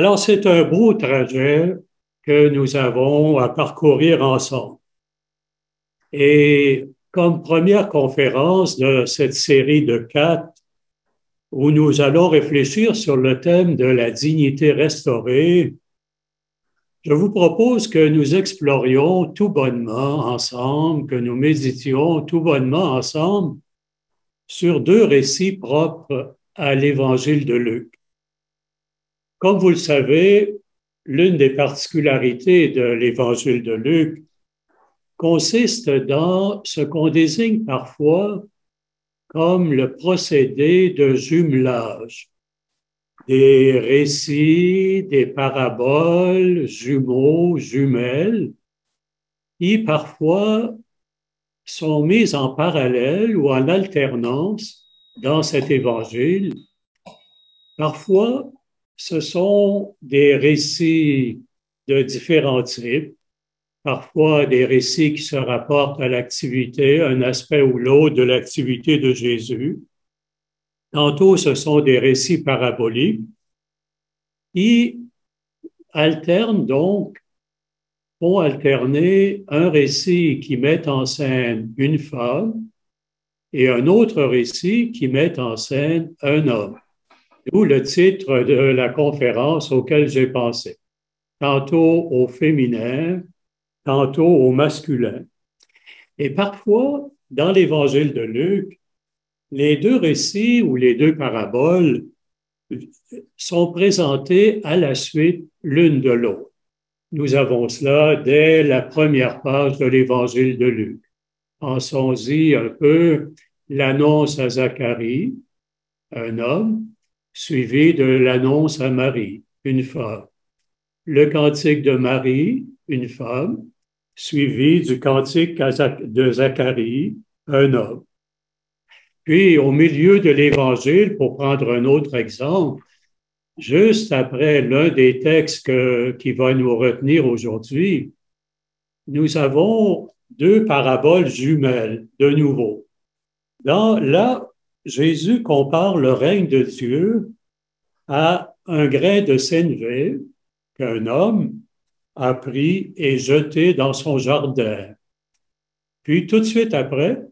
Alors, c'est un beau trajet que nous avons à parcourir ensemble. Et comme première conférence de cette série de quatre, où nous allons réfléchir sur le thème de la dignité restaurée, je vous propose que nous explorions tout bonnement ensemble, que nous méditions tout bonnement ensemble sur deux récits propres à l'évangile de Luc. Comme vous le savez, l'une des particularités de l'évangile de Luc consiste dans ce qu'on désigne parfois comme le procédé de jumelage. Des récits, des paraboles, jumeaux, jumelles, qui parfois sont mis en parallèle ou en alternance dans cet évangile. Parfois, ce sont des récits de différents types, parfois des récits qui se rapportent à l'activité, un aspect ou l'autre de l'activité de Jésus. Tantôt, ce sont des récits paraboliques qui alternent donc, vont alterner un récit qui met en scène une femme et un autre récit qui met en scène un homme. D'où le titre de la conférence auquel j'ai pensé. Tantôt au féminin, tantôt au masculin. Et parfois, dans l'évangile de Luc, les deux récits ou les deux paraboles sont présentés à la suite l'une de l'autre. Nous avons cela dès la première page de l'évangile de Luc. Pensons-y un peu l'annonce à Zacharie, un homme, suivi de l'annonce à Marie, une femme. Le cantique de Marie, une femme, suivi du cantique de Zacharie, un homme. Puis, au milieu de l'Évangile, pour prendre un autre exemple, juste après l'un des textes qui va nous retenir aujourd'hui, nous avons deux paraboles jumelles, de nouveau. Dans, là, Jésus compare le règne de Dieu à un grain de sénévé qu'un homme a pris et jeté dans son jardin. Puis tout de suite après,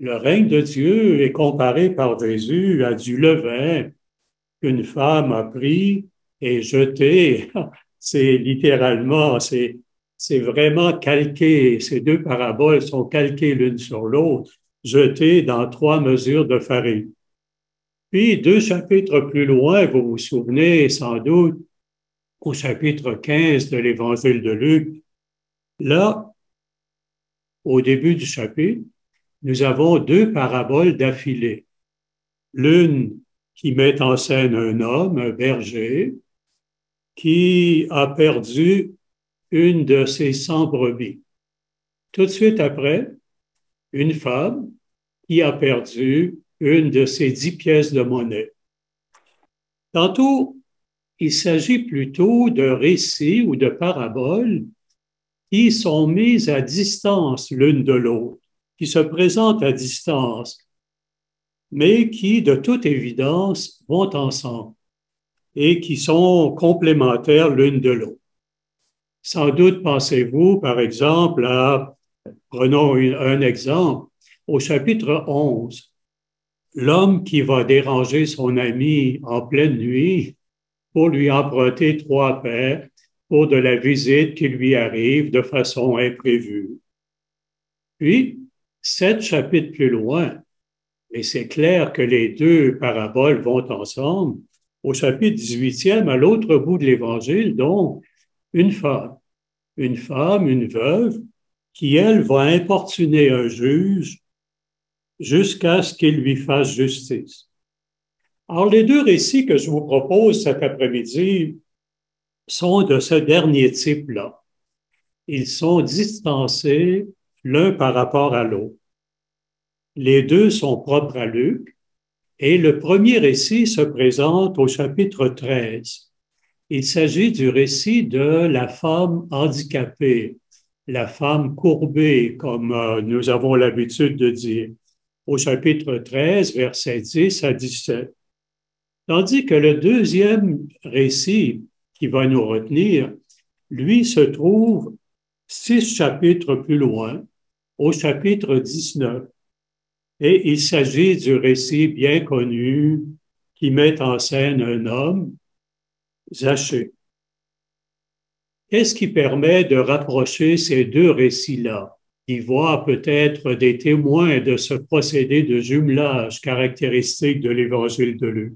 le règne de Dieu est comparé par Jésus à du levain qu'une femme a pris et jeté. C'est littéralement, c'est, c'est vraiment calqué. Ces deux paraboles sont calquées l'une sur l'autre jeté dans trois mesures de farine. Puis, deux chapitres plus loin, vous vous souvenez sans doute, au chapitre 15 de l'Évangile de Luc, là, au début du chapitre, nous avons deux paraboles d'affilée. L'une qui met en scène un homme, un berger, qui a perdu une de ses cent brebis. Tout de suite après, une femme qui a perdu une de ses dix pièces de monnaie. Tantôt, il s'agit plutôt de récits ou de paraboles qui sont mises à distance l'une de l'autre, qui se présentent à distance, mais qui, de toute évidence, vont ensemble et qui sont complémentaires l'une de l'autre. Sans doute pensez-vous, par exemple, à Prenons un exemple. Au chapitre 11, l'homme qui va déranger son ami en pleine nuit pour lui emprunter trois paires pour de la visite qui lui arrive de façon imprévue. Puis, sept chapitres plus loin, et c'est clair que les deux paraboles vont ensemble, au chapitre 18e, à l'autre bout de l'Évangile, donc, une femme, une femme, une veuve, qui, elle, va importuner un juge jusqu'à ce qu'il lui fasse justice. Alors, les deux récits que je vous propose cet après-midi sont de ce dernier type-là. Ils sont distancés l'un par rapport à l'autre. Les deux sont propres à Luc et le premier récit se présente au chapitre 13. Il s'agit du récit de la femme handicapée, la femme courbée, comme euh, nous avons l'habitude de dire, au chapitre 13, versets 10 à 17. Tandis que le deuxième récit qui va nous retenir, lui se trouve six chapitres plus loin, au chapitre 19. Et il s'agit du récit bien connu qui met en scène un homme, Zachée. Qu'est-ce qui permet de rapprocher ces deux récits-là, qui voient peut-être des témoins de ce procédé de jumelage caractéristique de l'évangile de Luc?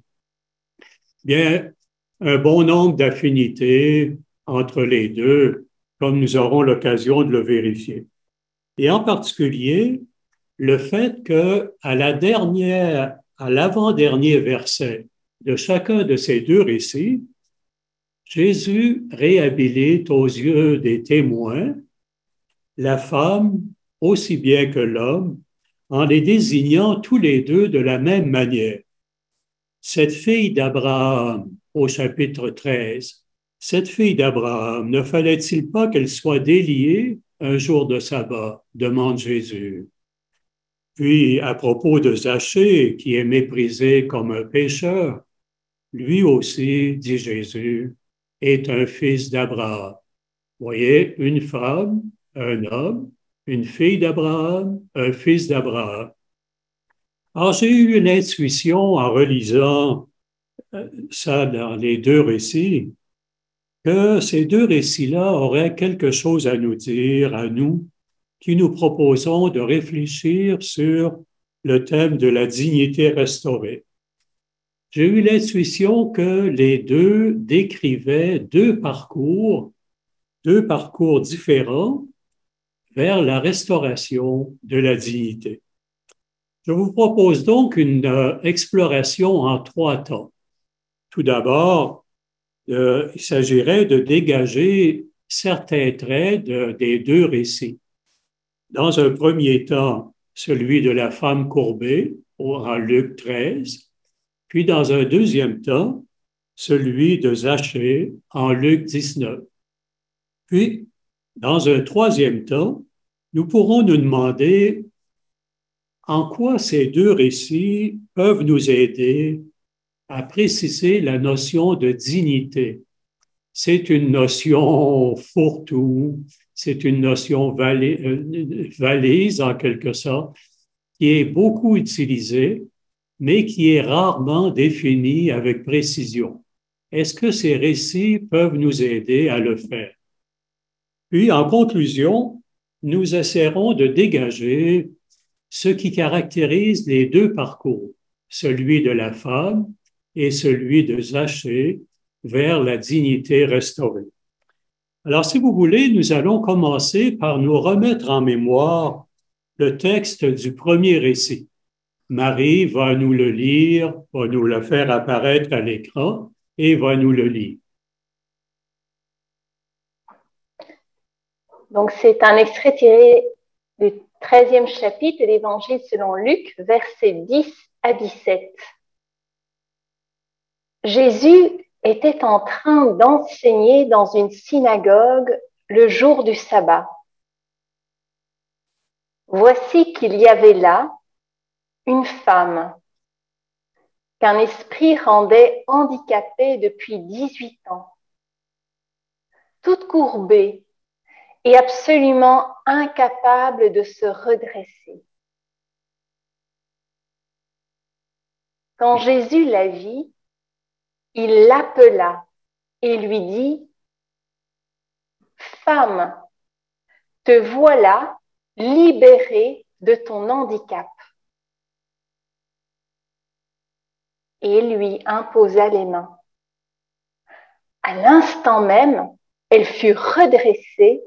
Bien, un bon nombre d'affinités entre les deux, comme nous aurons l'occasion de le vérifier. Et en particulier, le fait que à la dernière, à l'avant-dernier verset de chacun de ces deux récits, Jésus réhabilite aux yeux des témoins la femme aussi bien que l'homme en les désignant tous les deux de la même manière. Cette fille d'Abraham au chapitre 13, cette fille d'Abraham, ne fallait-il pas qu'elle soit déliée un jour de sabbat? demande Jésus. Puis, à propos de Zachée, qui est méprisé comme un pécheur, lui aussi, dit Jésus, est un fils d'Abraham. Voyez, une femme, un homme, une fille d'Abraham, un fils d'Abraham. Alors, j'ai eu une intuition en relisant euh, ça dans les deux récits, que ces deux récits-là auraient quelque chose à nous dire, à nous, qui nous proposons de réfléchir sur le thème de la dignité restaurée j'ai eu l'intuition que les deux décrivaient deux parcours, deux parcours différents vers la restauration de la dignité. Je vous propose donc une euh, exploration en trois temps. Tout d'abord, euh, il s'agirait de dégager certains traits des deux récits. Dans un premier temps, celui de la femme courbée, en Luc 13, puis dans un deuxième temps, celui de Zachée en Luc 19. Puis, dans un troisième temps, nous pourrons nous demander en quoi ces deux récits peuvent nous aider à préciser la notion de dignité? C'est une notion fourre-tout, c'est une notion euh, valise en quelque sorte, qui est beaucoup utilisée mais qui est rarement défini avec précision. Est-ce que ces récits peuvent nous aider à le faire? Puis, en conclusion, nous essaierons de dégager ce qui caractérise les deux parcours, celui de la femme et celui de Zachée vers la dignité restaurée. Alors, si vous voulez, nous allons commencer par nous remettre en mémoire le texte du premier récit. Marie va nous le lire, va nous le faire apparaître à l'écran et va nous le lire. Donc c'est un extrait tiré du 13e chapitre de l'Évangile selon Luc, versets 10 à 17. Jésus était en train d'enseigner dans une synagogue le jour du sabbat. Voici qu'il y avait là une femme qu'un esprit rendait handicapée depuis 18 ans, toute courbée et absolument incapable de se redresser. Quand Jésus la vit, il l'appela et lui dit, Femme, te voilà libérée de ton handicap. et lui imposa les mains. À l'instant même, elle fut redressée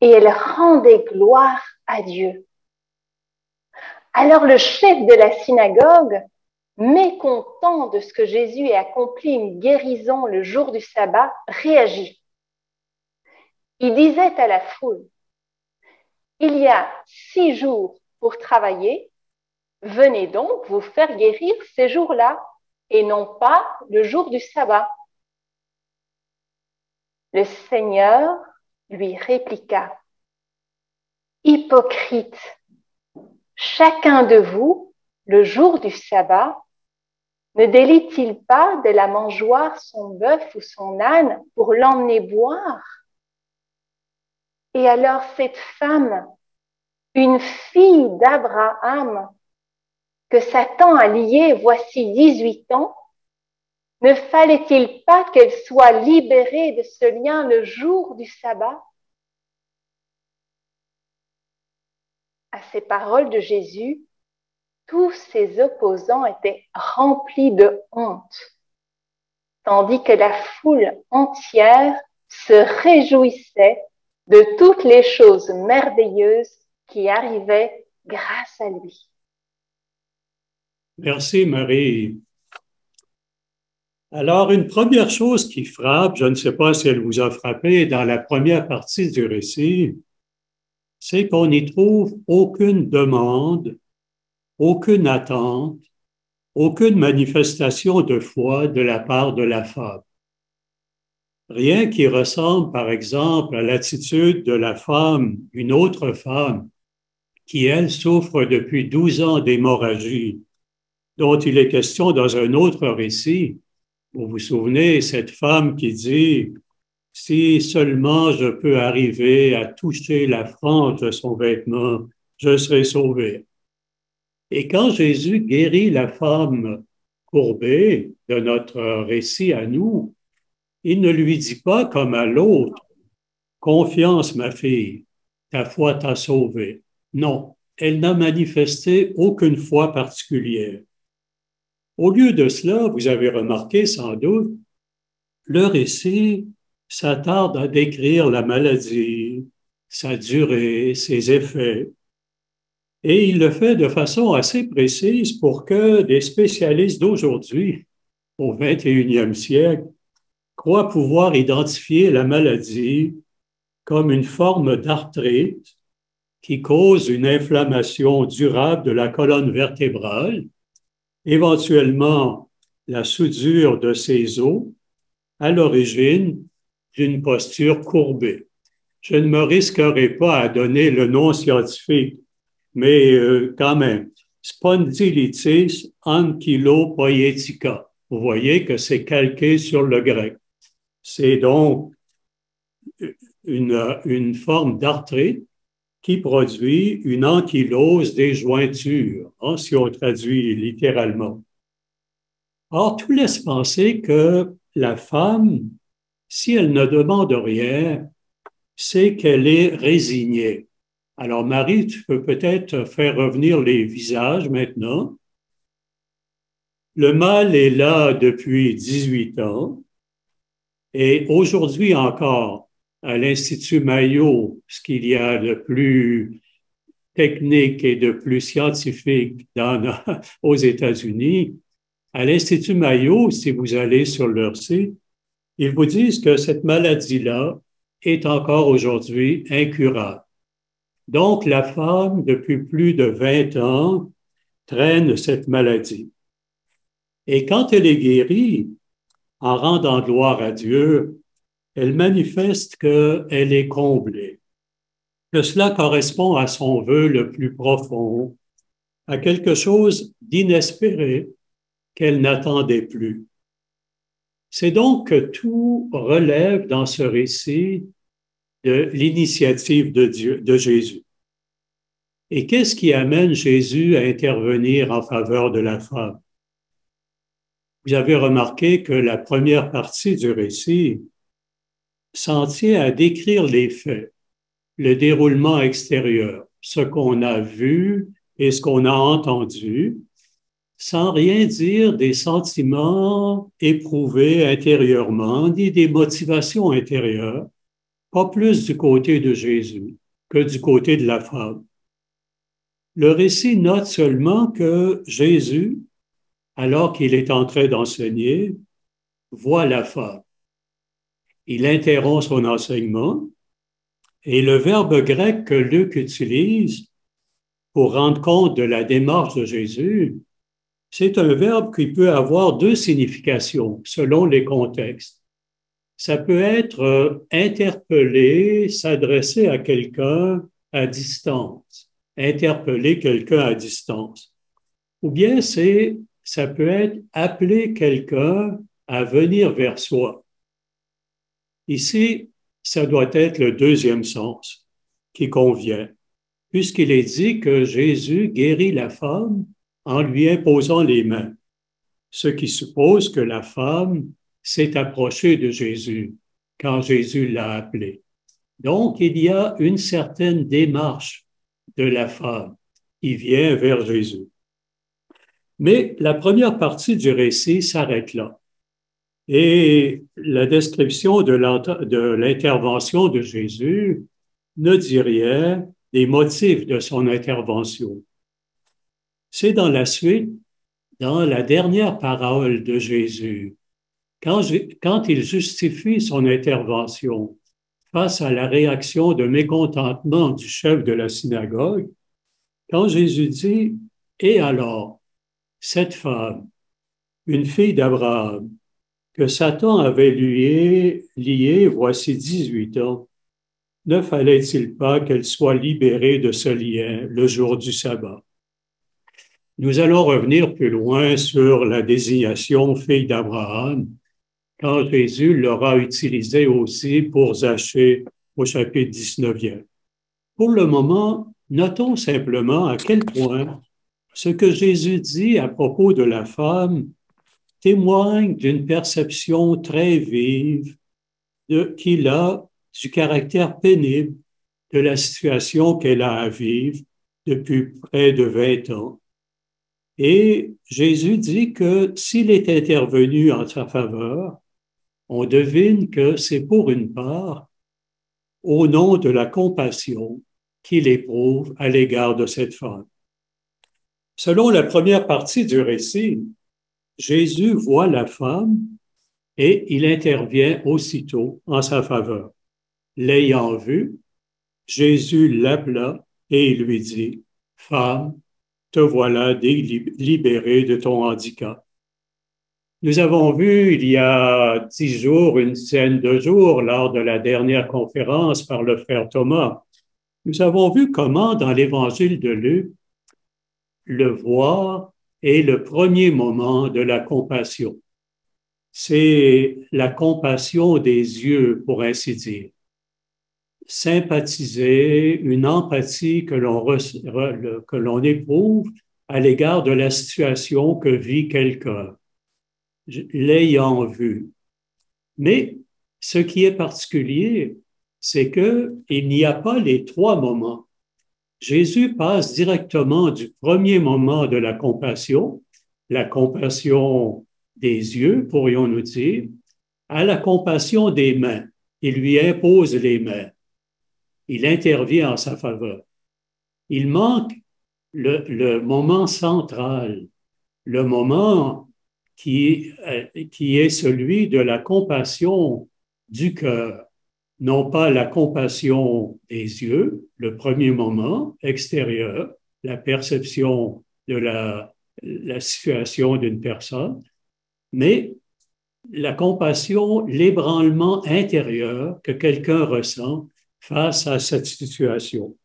et elle rendait gloire à Dieu. Alors le chef de la synagogue, mécontent de ce que Jésus ait accompli une guérison le jour du sabbat, réagit. Il disait à la foule, il y a six jours pour travailler, Venez donc vous faire guérir ces jours-là et non pas le jour du sabbat. Le Seigneur lui répliqua, Hypocrite, chacun de vous, le jour du sabbat, ne délie-t-il pas de la mangeoire son bœuf ou son âne pour l'emmener boire? Et alors cette femme, une fille d'Abraham, que Satan a liée voici 18 ans, ne fallait-il pas qu'elle soit libérée de ce lien le jour du sabbat? À ces paroles de Jésus, tous ses opposants étaient remplis de honte, tandis que la foule entière se réjouissait de toutes les choses merveilleuses qui arrivaient grâce à lui. Merci Marie. Alors, une première chose qui frappe, je ne sais pas si elle vous a frappé dans la première partie du récit, c'est qu'on n'y trouve aucune demande aucune attente, aucune manifestation de foi de la part de la femme. Rien qui ressemble, par exemple, à l'attitude de la femme, une autre femme, qui, elle, souffre depuis douze ans d'hémorragie, dont il est question dans un autre récit. Vous vous souvenez, cette femme qui dit, si seulement je peux arriver à toucher la frange de son vêtement, je serai sauvée. Et quand Jésus guérit la femme courbée de notre récit à nous, il ne lui dit pas comme à l'autre, Confiance, ma fille, ta foi t'a sauvée. Non, elle n'a manifesté aucune foi particulière. Au lieu de cela, vous avez remarqué sans doute, le récit s'attarde à décrire la maladie, sa durée, ses effets. Et il le fait de façon assez précise pour que des spécialistes d'aujourd'hui, au 21e siècle, croient pouvoir identifier la maladie comme une forme d'arthrite qui cause une inflammation durable de la colonne vertébrale, éventuellement la soudure de ses os, à l'origine d'une posture courbée. Je ne me risquerai pas à donner le nom scientifique mais euh, quand même, spondylitis ankylopoietica. Vous voyez que c'est calqué sur le grec. C'est donc une, une forme d'arthrite qui produit une ankylose des jointures, hein, si on traduit littéralement. Or, tout laisse penser que la femme, si elle ne demande rien, c'est qu'elle est résignée. Alors, Marie, tu peux peut-être faire revenir les visages maintenant. Le mal est là depuis 18 ans et aujourd'hui encore, à l'Institut Mayo, ce qu'il y a de plus technique et de plus scientifique dans, aux États-Unis, à l'Institut Mayo, si vous allez sur leur site, ils vous disent que cette maladie-là est encore aujourd'hui incurable. Donc, la femme, depuis plus de 20 ans, traîne cette maladie. Et quand elle est guérie, en rendant gloire à Dieu, elle manifeste qu'elle est comblée, que cela correspond à son vœu le plus profond, à quelque chose d'inespéré qu'elle n'attendait plus. C'est donc que tout relève dans ce récit de l'initiative de de Jésus. Et qu'est-ce qui amène Jésus à intervenir en faveur de la femme? Vous avez remarqué que la première partie du récit s'en tient à décrire les faits, le déroulement extérieur, ce qu'on a vu et ce qu'on a entendu, sans rien dire des sentiments éprouvés intérieurement, ni des motivations intérieures, pas plus du côté de Jésus que du côté de la femme. Le récit note seulement que Jésus, alors qu'il est en train d'enseigner, voit la femme. Il interrompt son enseignement et le verbe grec que Luc utilise pour rendre compte de la démarche de Jésus, c'est un verbe qui peut avoir deux significations selon les contextes. Ça peut être euh, interpeller, s'adresser à quelqu'un à distance, interpeller quelqu'un à distance. Ou bien c'est, ça peut être appeler quelqu'un à venir vers soi. Ici, ça doit être le deuxième sens qui convient, puisqu'il est dit que Jésus guérit la femme en lui imposant les mains, ce qui suppose que la femme s'est approchée de Jésus quand Jésus l'a appelée. Donc, il y a une certaine démarche de la femme qui vient vers Jésus. Mais la première partie du récit s'arrête là. Et la description de l'intervention de Jésus ne dit rien des motifs de son intervention. C'est dans la suite, dans la dernière parole de Jésus, quand, il justifie son intervention face à la réaction de mécontentement du chef de la synagogue, quand Jésus dit, Et alors, cette femme, une fille d'Abraham, que Satan avait lié, lié voici 18 ans, ne fallait-il pas qu'elle soit libérée de ce lien le jour du sabbat? Nous allons revenir plus loin sur la désignation fille d'Abraham, quand Jésus l'aura utilisé aussi pour Zachée au chapitre 19e. Pour le moment, notons simplement à quel point ce que Jésus dit à propos de la femme témoigne d'une perception très vive qu'il a du caractère pénible de la situation qu'elle a à vivre depuis près de 20 ans. Et Jésus dit que s'il est intervenu en sa faveur, on devine que c'est pour une part au nom de la compassion qu'il éprouve à l'égard de cette femme. Selon la première partie du récit, Jésus voit la femme et il intervient aussitôt en sa faveur. L'ayant vue, Jésus l'appela et il lui dit, Femme, te voilà libérée de ton handicap. Nous avons vu il y a dix jours, une dizaine de jours, lors de la dernière conférence par le frère Thomas, nous avons vu comment dans l'évangile de Luc, le voir est le premier moment de la compassion. C'est la compassion des yeux, pour ainsi dire sympathiser, une empathie que l'on, que l'on éprouve à l'égard de la situation que vit quelqu'un, l'ayant vu. Mais ce qui est particulier, c'est que il n'y a pas les trois moments. Jésus passe directement du premier moment de la compassion, la compassion des yeux, pourrions-nous dire, à la compassion des mains. Il lui impose les mains il intervient en sa faveur. Il manque le, moment central, le moment qui, euh, qui est celui de la compassion du cœur, non pas la compassion des yeux, le premier moment extérieur, la perception de la, situation d'une personne, mais la compassion, l'ébranlement intérieur que quelqu'un ressent face à cette situation.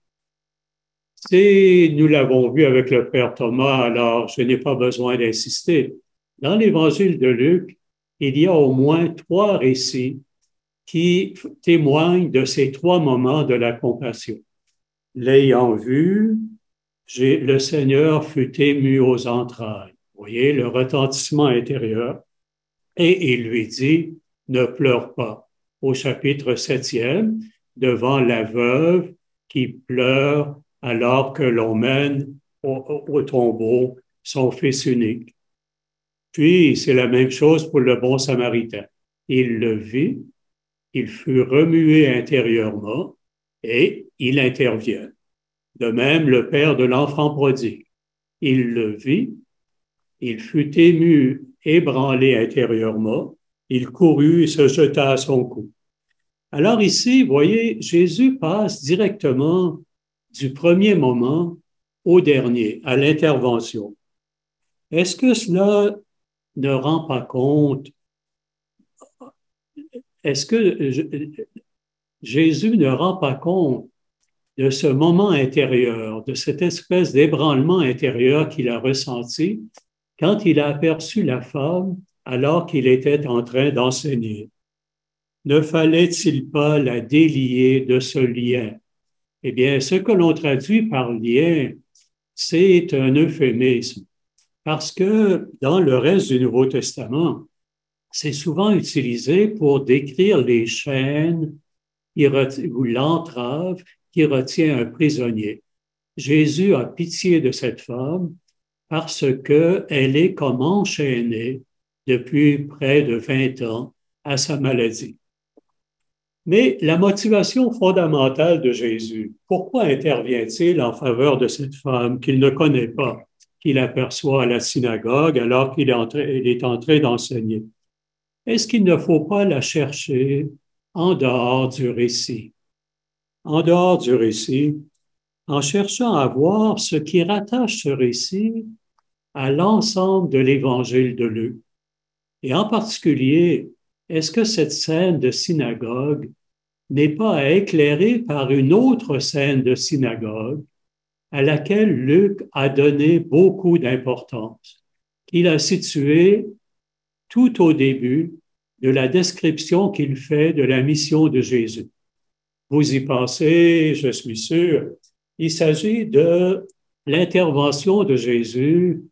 Si nous l'avons vu avec le Père Thomas, alors je n'ai pas besoin d'insister. Dans l'évangile de Luc, il y a au moins trois récits qui témoignent de ces trois moments de la compassion. L'ayant vu, le Seigneur fut ému aux entrailles. Vous voyez le retentissement intérieur. Et il lui dit, ne pleure pas. Au chapitre septième, devant la veuve qui pleure alors que l'on mène au, tombeau son fils unique. Puis c'est la même chose pour le bon samaritain. Il le vit, il fut remué intérieurement et il intervient. De même, le père de l'enfant prodigue. Il le vit, il fut ému, ébranlé intérieurement, il courut et se jeta à son cou. Alors ici, voyez, Jésus passe directement du premier moment au dernier, à l'intervention. Est-ce que cela ne rend pas compte, est-ce que Jésus ne rend pas compte de ce moment intérieur, de cette espèce d'ébranlement intérieur qu'il a ressenti quand il a aperçu la femme alors qu'il était en train d'enseigner? Ne fallait-il pas la délier de ce lien? Eh bien, ce que l'on traduit par lien, c'est un euphémisme, parce que dans le reste du Nouveau Testament, c'est souvent utilisé pour décrire les chaînes ou l'entrave qui retient un prisonnier. Jésus a pitié de cette femme parce qu'elle est comme enchaînée depuis près de 20 ans à sa maladie. Mais la motivation fondamentale de Jésus, pourquoi intervient-il en faveur de cette femme qu'il ne connaît pas, qu'il aperçoit à la synagogue alors qu'il est, est en train d'enseigner? Est-ce qu'il ne faut pas la chercher en dehors du récit? en dehors du récit, en cherchant à voir ce qui rattache ce récit à l'ensemble de l'évangile de Luc. Et en particulier, est-ce que cette scène de synagogue n'est pas à éclairer par une autre scène de synagogue à laquelle Luc a donné beaucoup d'importance, qu'il a située tout au début de la description qu'il fait de la mission de Jésus. Vous y pensez, je suis sûr. Il s'agit de l'intervention de Jésus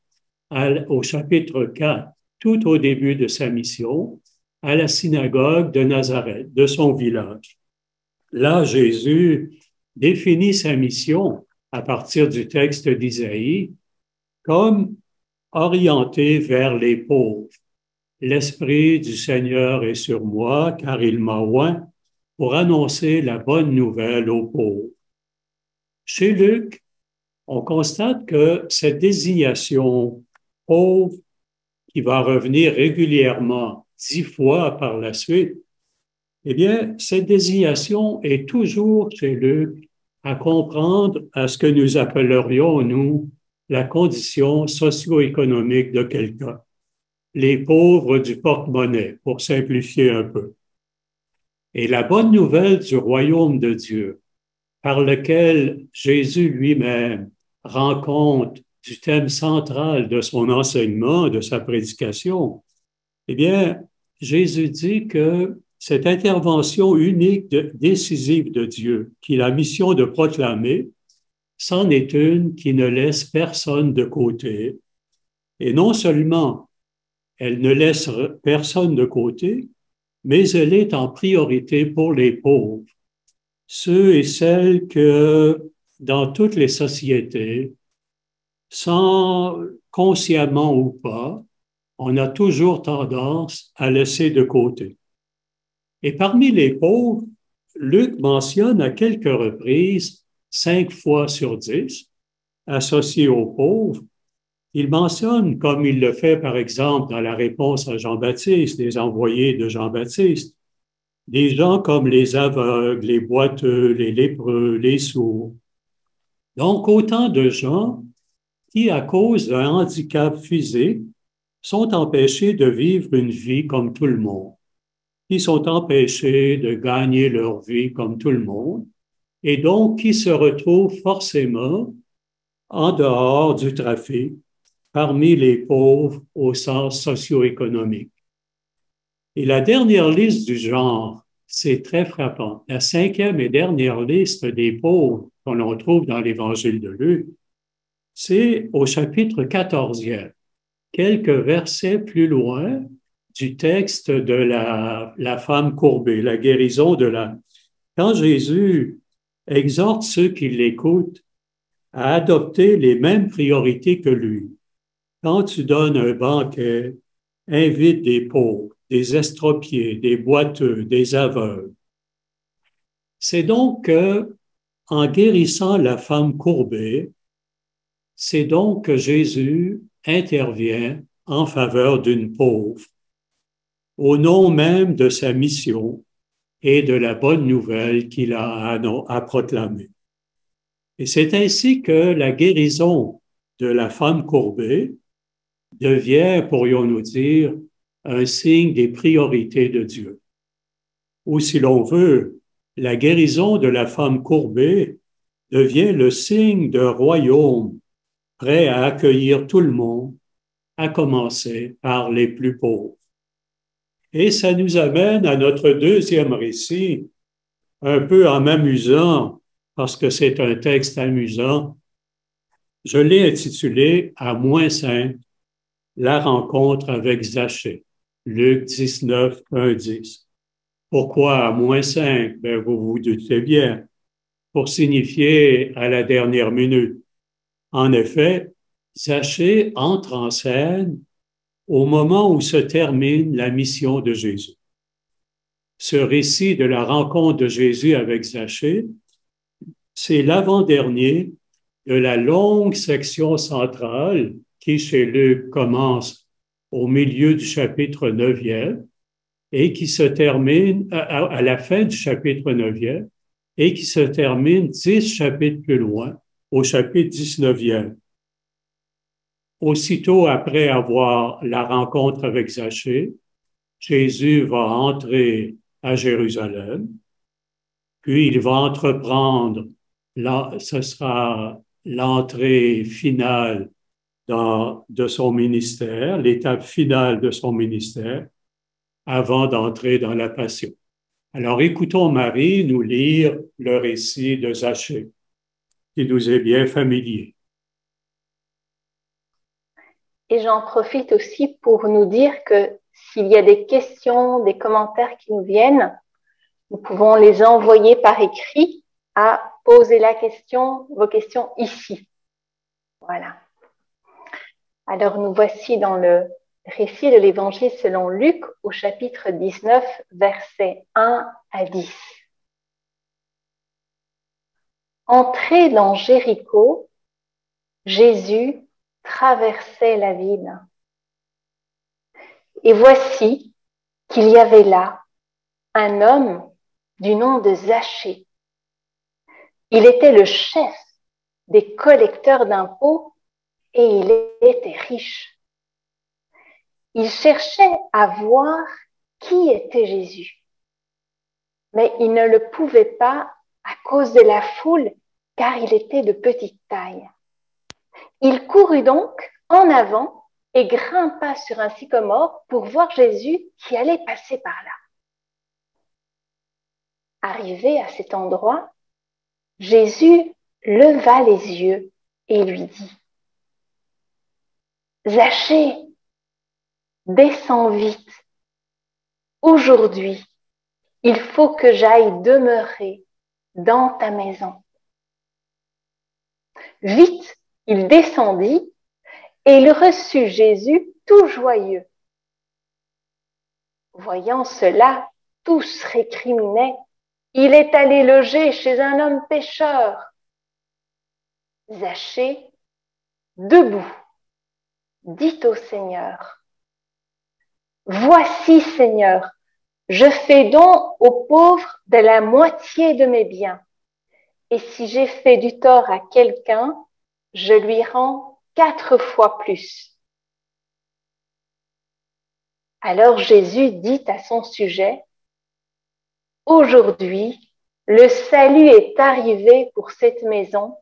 au chapitre 4, tout au début de sa mission, à la synagogue de Nazareth, de son village. Là, Jésus définit sa mission à partir du texte d'Isaïe comme orienté vers les pauvres. L'Esprit du Seigneur est sur moi, car il m'a oint pour annoncer la bonne nouvelle aux pauvres. Chez Luc, on constate que cette désignation pauvre, qui va revenir régulièrement dix fois par la suite, eh bien, cette désignation est toujours chez Luc à comprendre à ce que nous appellerions, nous, la condition socio-économique de quelqu'un. Les pauvres du porte-monnaie, pour simplifier un peu et la bonne nouvelle du royaume de Dieu, par lequel Jésus lui-même rend compte du thème central de son enseignement, de sa prédication, eh bien, Jésus dit que cette intervention unique, décisive de Dieu, qu'il a mission de proclamer, c'en est une qui ne laisse personne de côté. Et non seulement elle ne laisse personne de côté, mais elle est en priorité pour les pauvres, ceux et celles que dans toutes les sociétés, sans consciemment ou pas, on a toujours tendance à laisser de côté. Et parmi les pauvres, Luc mentionne à quelques reprises, cinq fois sur dix, associés aux pauvres, il mentionne, comme il le fait par exemple dans la réponse à Jean-Baptiste, les envoyés de Jean-Baptiste, des gens comme les aveugles, les boiteux, les lépreux, les sourds. Donc autant de gens qui, à cause d'un handicap physique, sont empêchés de vivre une vie comme tout le monde, qui sont empêchés de gagner leur vie comme tout le monde, et donc qui se retrouvent forcément en dehors du trafic, parmi les pauvres au sens socio-économique. Et la dernière liste du genre, c'est très frappant. La cinquième et dernière liste des pauvres qu'on trouve dans l'évangile de Luc, c'est au chapitre 14e, quelques versets plus loin du texte de la, la femme courbée, la guérison de la. Quand Jésus exhorte ceux qui l'écoutent à adopter les mêmes priorités que lui, quand tu donnes un banquet, invite des pauvres, des estropiés, des boiteux, des aveugles. C'est donc que, en guérissant la femme courbée, c'est donc que Jésus intervient en faveur d'une pauvre, au nom même de sa mission et de la bonne nouvelle qu'il a à, proclamer. Et c'est ainsi que la guérison de la femme courbée devient, pourrions-nous dire, un signe des priorités de Dieu. Ou si l'on veut, la guérison de la femme courbée devient le signe d'un royaume prêt à accueillir tout le monde, à commencer par les plus pauvres. Et ça nous amène à notre deuxième récit, un peu en m'amusant, parce que c'est un texte amusant. Je l'ai intitulé À moins cinq, la rencontre avec Zachée. Luc 19, 1, 10. Pourquoi à moins cinq? Ben, vous vous doutez bien. Pour signifier à la dernière minute. En effet, Zachée entre en scène au moment où se termine la mission de Jésus. Ce récit de la rencontre de Jésus avec Zachée, c'est l'avant-dernier de la longue section centrale qui, chez Luc, commence au milieu du chapitre 9e et qui se termine à, la fin du chapitre 9e et qui se termine dix chapitres plus loin, au chapitre 19e. Aussitôt après avoir la rencontre avec Zachée, Jésus va entrer à Jérusalem, puis il va entreprendre, là, ce sera l'entrée finale dans, de son ministère, l'étape finale de son ministère, avant d'entrer dans la passion. Alors écoutons Marie nous lire le récit de Zachée, qui nous est bien familier. Et j'en profite aussi pour nous dire que s'il y a des questions, des commentaires qui nous viennent, nous pouvons les envoyer par écrit à poser la question, vos questions ici. Voilà. Alors nous voici dans le récit de l'évangile selon Luc au chapitre 19, versets 1 à 10. Entré dans Jéricho, Jésus traversait la ville. Et voici qu'il y avait là un homme du nom de Zachée. Il était le chef des collecteurs d'impôts et il était riche. Il cherchait à voir qui était Jésus, mais il ne le pouvait pas à cause de la foule, car il était de petite taille. Il courut donc en avant et grimpa sur un sycomore pour voir Jésus qui allait passer par là. Arrivé à cet endroit, Jésus leva les yeux et lui dit, Zachée, descends vite. Aujourd'hui, il faut que j'aille demeurer dans ta maison. Vite, il descendit et il reçut Jésus tout joyeux. Voyant cela, tous récriminaient. Il est allé loger chez un homme pécheur. Zachée, debout, dit au Seigneur, Voici, Seigneur, je fais don aux pauvres de la moitié de mes biens. Et si j'ai fait du tort à quelqu'un, je lui rends quatre fois plus. Alors Jésus dit à son sujet, Aujourd'hui, le salut est arrivé pour cette maison,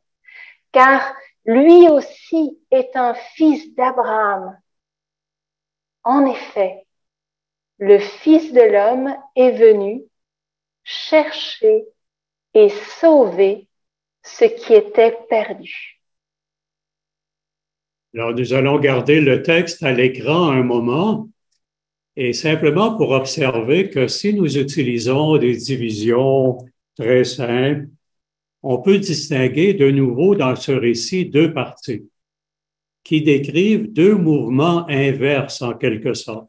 car lui aussi est un fils d'Abraham. En effet, le Fils de l'homme est venu chercher et sauver ce qui était perdu. Alors, nous allons garder le texte à l'écran un moment et simplement pour observer que si nous utilisons des divisions très simples, on peut distinguer de nouveau dans ce récit deux parties qui décrivent deux mouvements inverses en quelque sorte.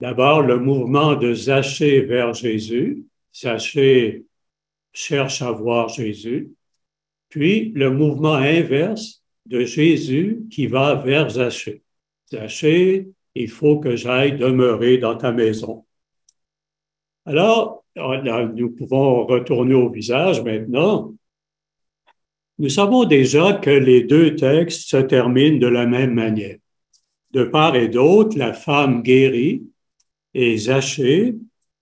D'abord, le mouvement de Zachée vers Jésus. Zachée cherche à voir Jésus. Puis, le mouvement inverse de Jésus qui va vers Zachée. Zachée, il faut que j'aille demeurer dans ta maison. Alors, nous pouvons retourner au visage maintenant Nous savons déjà que les deux textes se terminent de la même manière. De part et d'autre, la femme guérie et Zachée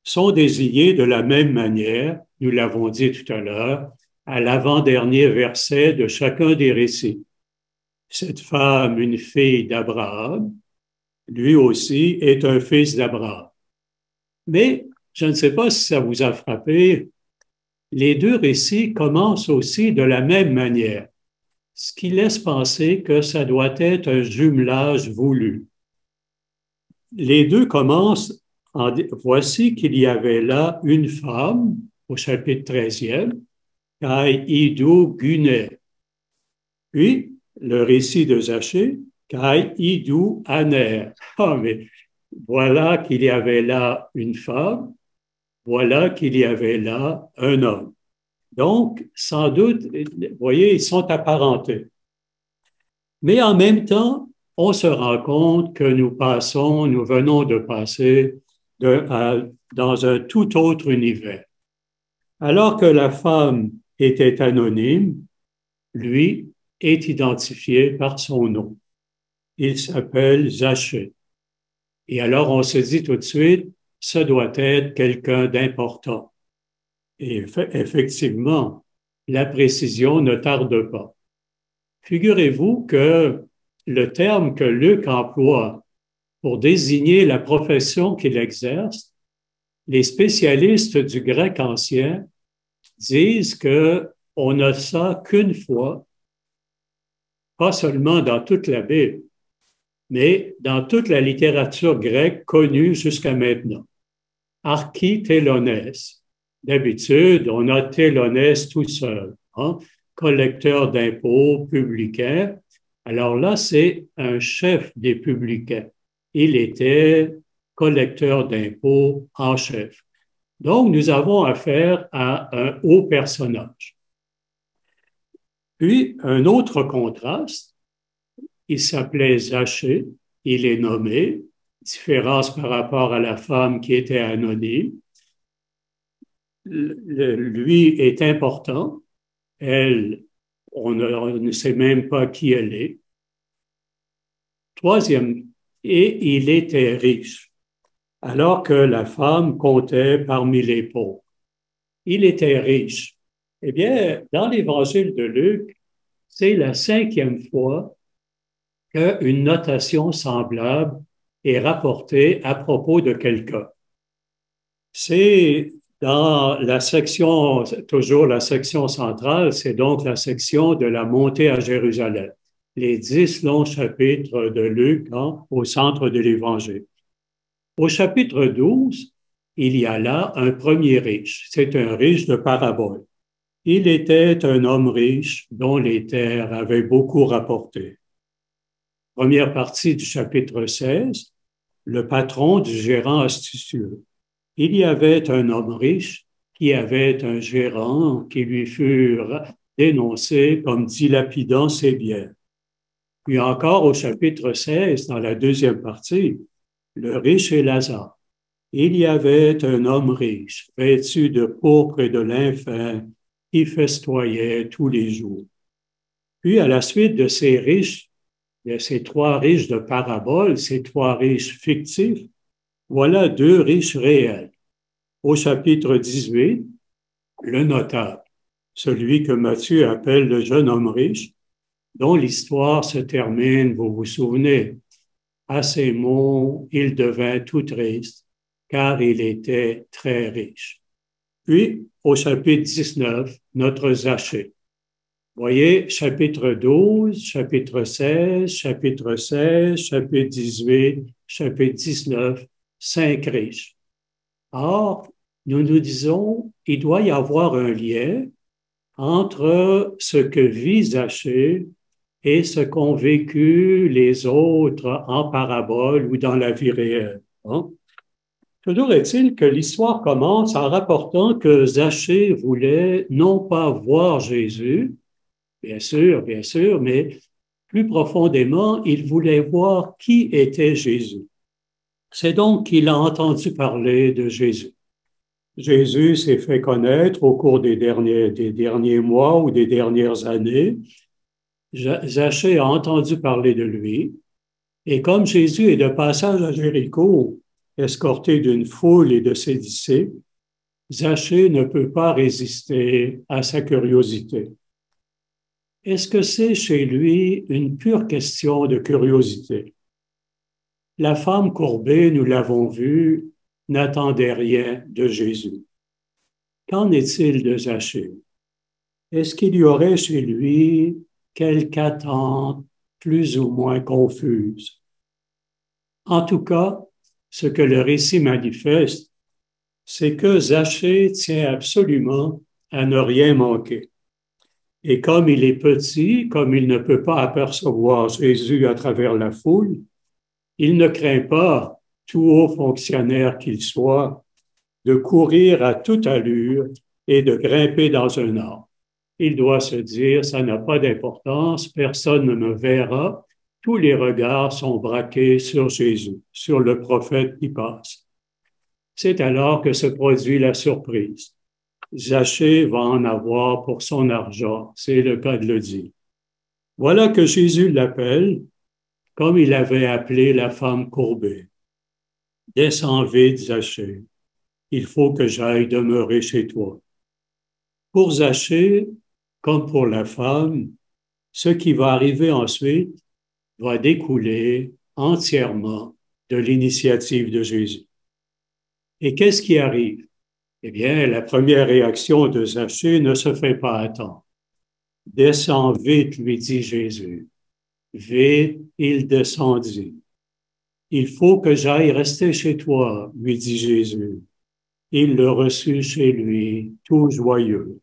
sont désignés de la même manière, nous l'avons dit tout à l'heure, à l'avant-dernier verset de chacun des récits. Cette femme, une fille d'Abraham, lui aussi est un fils d'Abraham. Mais je ne sais pas si ça vous a frappé, les deux récits commencent aussi de la même manière, ce qui laisse penser que ça doit être un jumelage voulu. Les deux commencent en voici qu'il y avait là une femme au chapitre 13e, Kai Idou Gunet. Puis, le récit de Zachée, Kai Idou Aner. Ah, mais voilà qu'il y avait là une femme voilà qu'il y avait là un homme. Donc, sans doute, vous voyez, ils sont apparentés. Mais en même temps, on se rend compte que nous passons, nous venons de passer dans un tout autre univers. Alors que la femme était anonyme, lui est identifié par son nom. Il s'appelle Zachée. Et alors on se dit tout de suite, ce doit être quelqu'un d'important. Et effectivement, la précision ne tarde pas. Figurez-vous que le terme que Luc emploie pour désigner la profession qu'il exerce, les spécialistes du grec ancien disent que on n'a ça qu'une fois, pas seulement dans toute la Bible, mais dans toute la littérature grecque connue jusqu'à maintenant. Architélonès. D'habitude, on a Télonès tout seul, hein? collecteur d'impôts, publicain. Alors là, c'est un chef des publicains. Il était collecteur d'impôts en chef. Donc, nous avons affaire à un haut personnage. Puis, un autre contraste, il s'appelait Zachée, il est nommé, différence par rapport à la femme qui était anonyme. lui est important, elle, on ne, sait même pas qui elle est. Troisième, et il était riche, alors que la femme comptait parmi les pauvres. Il était riche. Eh bien, dans l'évangile de Luc, c'est la cinquième fois qu'une notation semblable est rapportée à propos de quelqu'un. C'est dans la section, toujours la section centrale, c'est donc la section de la montée à Jérusalem, les dix longs chapitres de Luc hein, au centre de l'Évangile. Au chapitre 12, il y a là un premier riche. C'est un riche de parabole. Il était un homme riche dont les terres avaient beaucoup rapporté première partie du chapitre 16, le patron du gérant astucieux. Il y avait un homme riche qui avait un gérant qui lui fut dénoncé comme dilapidant ses biens. Puis encore au chapitre 16, dans la deuxième partie, le riche et Lazare. Il y avait un homme riche, vêtu de pourpre et de lin qui festoyait tous les jours. Puis à la suite de ces riches, ces trois riches de paraboles, ces trois riches fictifs, voilà deux riches réels. Au chapitre 18, le notable, celui que Matthieu appelle le jeune homme riche, dont l'histoire se termine, vous vous souvenez, à ces mots, il devint tout triste, car il était très riche. Puis, au chapitre 19, notre Zachée, voyez, chapitre 12, chapitre 16, chapitre 16, chapitre 18, chapitre 19, cinq riches. Or, nous nous disons, il doit y avoir un lien entre ce que vit Zachée et ce qu'ont vécu les autres en parabole ou dans la vie réelle. Hein? Toujours est-il que l'histoire commence en rapportant que Zachée voulait non pas voir Jésus, Bien sûr, bien sûr, mais plus profondément, il voulait voir qui était Jésus. C'est donc qu'il a entendu parler de Jésus. Jésus s'est fait connaître au cours des derniers, des derniers mois ou des dernières années. Zachée a entendu parler de lui. Et comme Jésus est de passage à Jéricho, escorté d'une foule et de ses disciples, Zachée ne peut pas résister à sa curiosité. Est-ce que c'est chez lui une pure question de curiosité? La femme courbée, nous l'avons vu, n'attendait rien de Jésus. Qu'en est-il de Zachée? Est-ce qu'il y aurait chez lui quelque attente plus ou moins confuse? En tout cas, ce que le récit manifeste, c'est que Zachée tient absolument à ne rien manquer. Et comme il est petit, comme il ne peut pas apercevoir Jésus à travers la foule, il ne craint pas tout haut fonctionnaire qu'il soit, de courir à toute allure et de grimper dans un arbre. Il doit se dire, ça n'a pas d'importance, personne ne me verra, tous les regards sont braqués sur Jésus, sur le prophète qui passe. C'est alors que se produit la surprise. Zachée va en avoir pour son argent, c'est le cas de le dire. Voilà que Jésus l'appelle, comme il avait appelé la femme courbée. Descends vite, Zachée. Il faut que j'aille demeurer chez toi. Pour Zachée, comme pour la femme, ce qui va arriver ensuite va découler entièrement de l'initiative de Jésus. Et qu'est-ce qui arrive? Eh bien, la première réaction de Zachée ne se fait pas attendre. Descends vite, lui dit Jésus. Vite, il descendit. Il faut que j'aille rester chez toi, lui dit Jésus. Il le reçut chez lui, tout joyeux.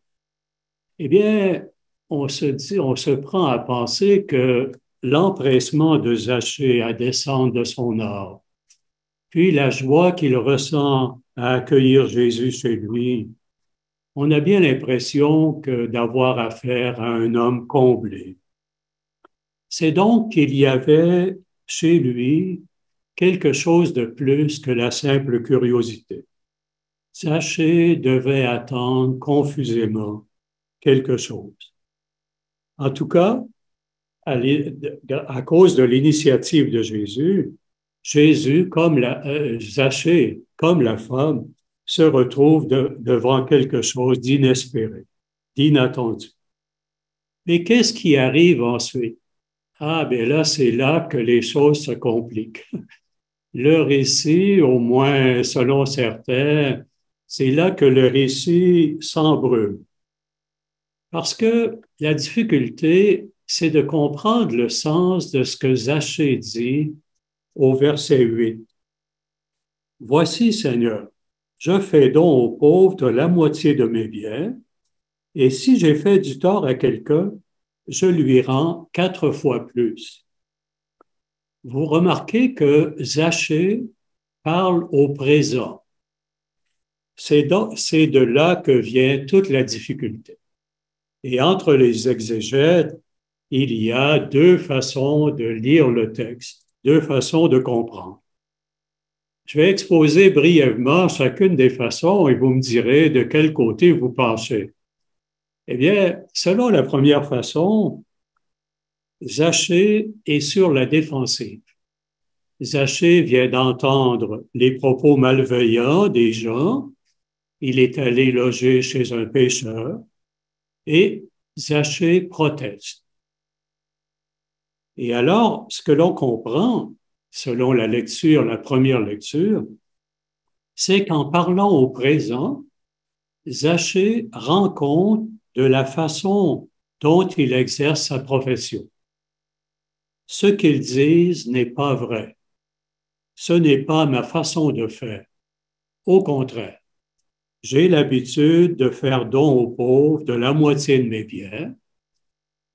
Eh bien, on se dit, on se prend à penser que l'empressement de Zachée à descendre de son arbre, puis la joie qu'il ressent à accueillir Jésus chez lui, on a bien l'impression que d'avoir affaire à un homme comblé. C'est donc qu'il y avait chez lui quelque chose de plus que la simple curiosité. Zachée devait attendre confusément quelque chose. En tout cas, à, cause de l'initiative de Jésus, Jésus, comme la, euh, Zachée, comme la femme, se retrouve devant quelque chose d'inespéré, d'inattendu. Mais qu'est-ce qui arrive ensuite? Ah, bien là, c'est là que les choses se compliquent le récit, au moins selon certains, c'est là que le récit s'embrume. Parce que la difficulté, c'est de comprendre le sens de ce que Zachée dit au verset 8. Voici, Seigneur, je fais don aux pauvres de la moitié de mes biens, et si j'ai fait du tort à quelqu'un, je lui rends quatre fois plus vous remarquez que Zachée parle au présent. C'est de là que vient toute la difficulté. Et entre les exégètes, il y a deux façons de lire le texte, deux façons de comprendre. Je vais exposer brièvement chacune des façons et vous me direz de quel côté vous pensez. Eh bien, selon la première façon, Zachée est sur la défensive. Zachée vient d'entendre les propos malveillants des gens. Il est allé loger chez un pêcheur et Zachée proteste. Et alors, ce que l'on comprend, selon la lecture, la première lecture, c'est qu'en parlant au présent, Zachée rend compte de la façon dont il exerce sa profession ce qu'ils disent n'est pas vrai. Ce n'est pas ma façon de faire. Au contraire, j'ai l'habitude de faire don aux pauvres de la moitié de mes biens.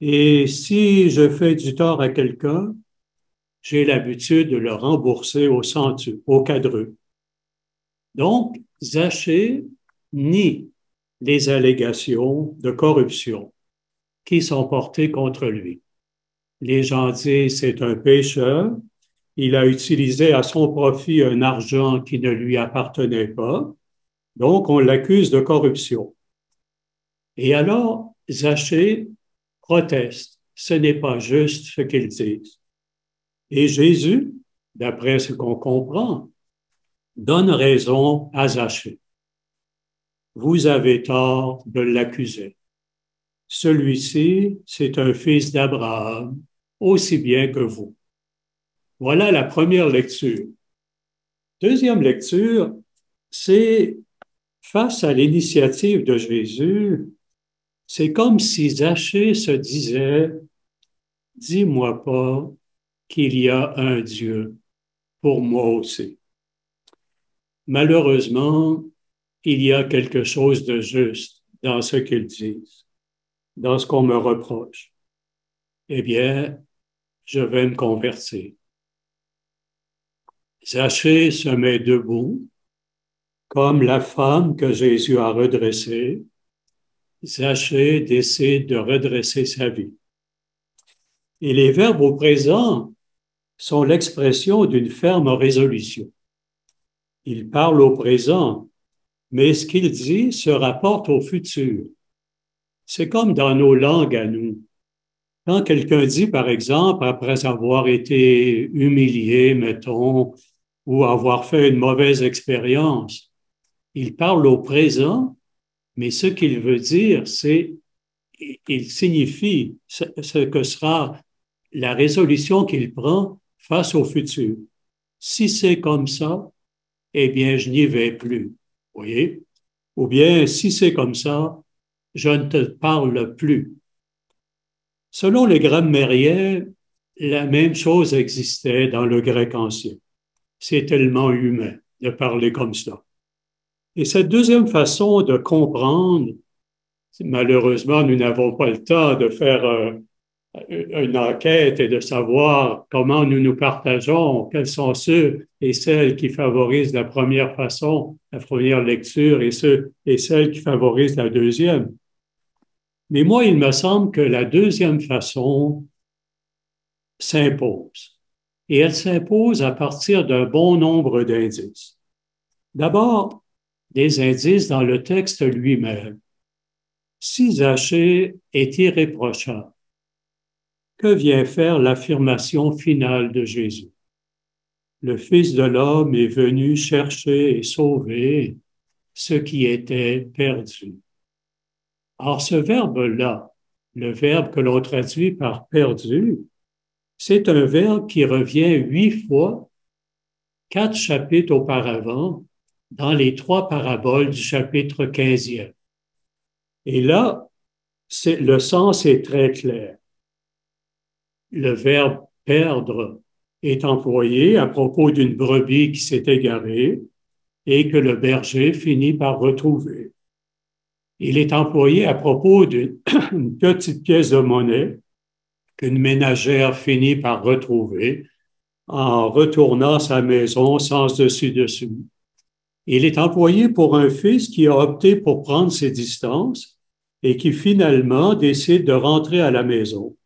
Et si je fais du tort à quelqu'un, j'ai l'habitude de le rembourser au centu, au quadruple. Donc, Zachée nie les allégations de corruption qui sont portées contre lui. Les gens disent c'est un pécheur. Il a utilisé à son profit un argent qui ne lui appartenait pas. Donc, on l'accuse de corruption. Et alors, Zachée proteste. Ce n'est pas juste ce qu'ils disent. Et Jésus, d'après ce qu'on comprend, donne raison à Zachée. Vous avez tort de l'accuser. Celui-ci, c'est un fils d'Abraham, aussi bien que vous. Voilà la première lecture. Deuxième lecture, c'est face à l'initiative de Jésus, c'est comme si Zachée se disait, dis-moi pas qu'il y a un Dieu pour moi aussi. Malheureusement, il y a quelque chose de juste dans ce qu'ils disent, dans ce qu'on me reproche. Eh bien, je vais me convertir. Zachée se met debout, comme la femme que Jésus a redressée. Zachée décide de redresser sa vie. Et les verbes au présent sont l'expression d'une ferme résolution. Il parle au présent, mais ce qu'il dit se rapporte au futur. C'est comme dans nos langues à nous. Quand quelqu'un dit, par exemple, après avoir été humilié, mettons, ou avoir fait une mauvaise expérience, il parle au présent, mais ce qu'il veut dire, c'est, il signifie ce que sera la résolution qu'il prend face au futur. Si c'est comme ça, eh bien, je n'y vais plus. Voyez? Ou bien, si c'est comme ça, je ne te parle plus. Selon les grammairiens, la même chose existait dans le grec ancien. C'est tellement humain de parler comme ça. Et cette deuxième façon de comprendre, malheureusement, nous n'avons pas le temps de faire euh, une enquête et de savoir comment nous nous partageons, quels sont ceux et celles qui favorisent la première façon, la première lecture et ceux et celles qui favorisent la deuxième. Mais moi, il me semble que la deuxième façon s'impose. Et elle s'impose à partir d'un bon nombre d'indices. D'abord, des indices dans le texte lui-même. Si Zachée est irréprochable, que vient faire l'affirmation finale de Jésus? Le Fils de l'homme est venu chercher et sauver ce qui était perdu. Or, ce verbe-là, le verbe que l'on traduit par perdu, c'est un verbe qui revient huit fois, quatre chapitres auparavant, dans les trois paraboles du chapitre 15e. Et là, le sens est très clair le verbe perdre est employé à propos d'une brebis qui s'est égarée et que le berger finit par retrouver. Il est employé à propos d'une petite pièce de monnaie qu'une ménagère finit par retrouver en retournant sa maison sans dessus-dessous. Il est employé pour un fils qui a opté pour prendre ses distances et qui finalement décide de rentrer à la maison.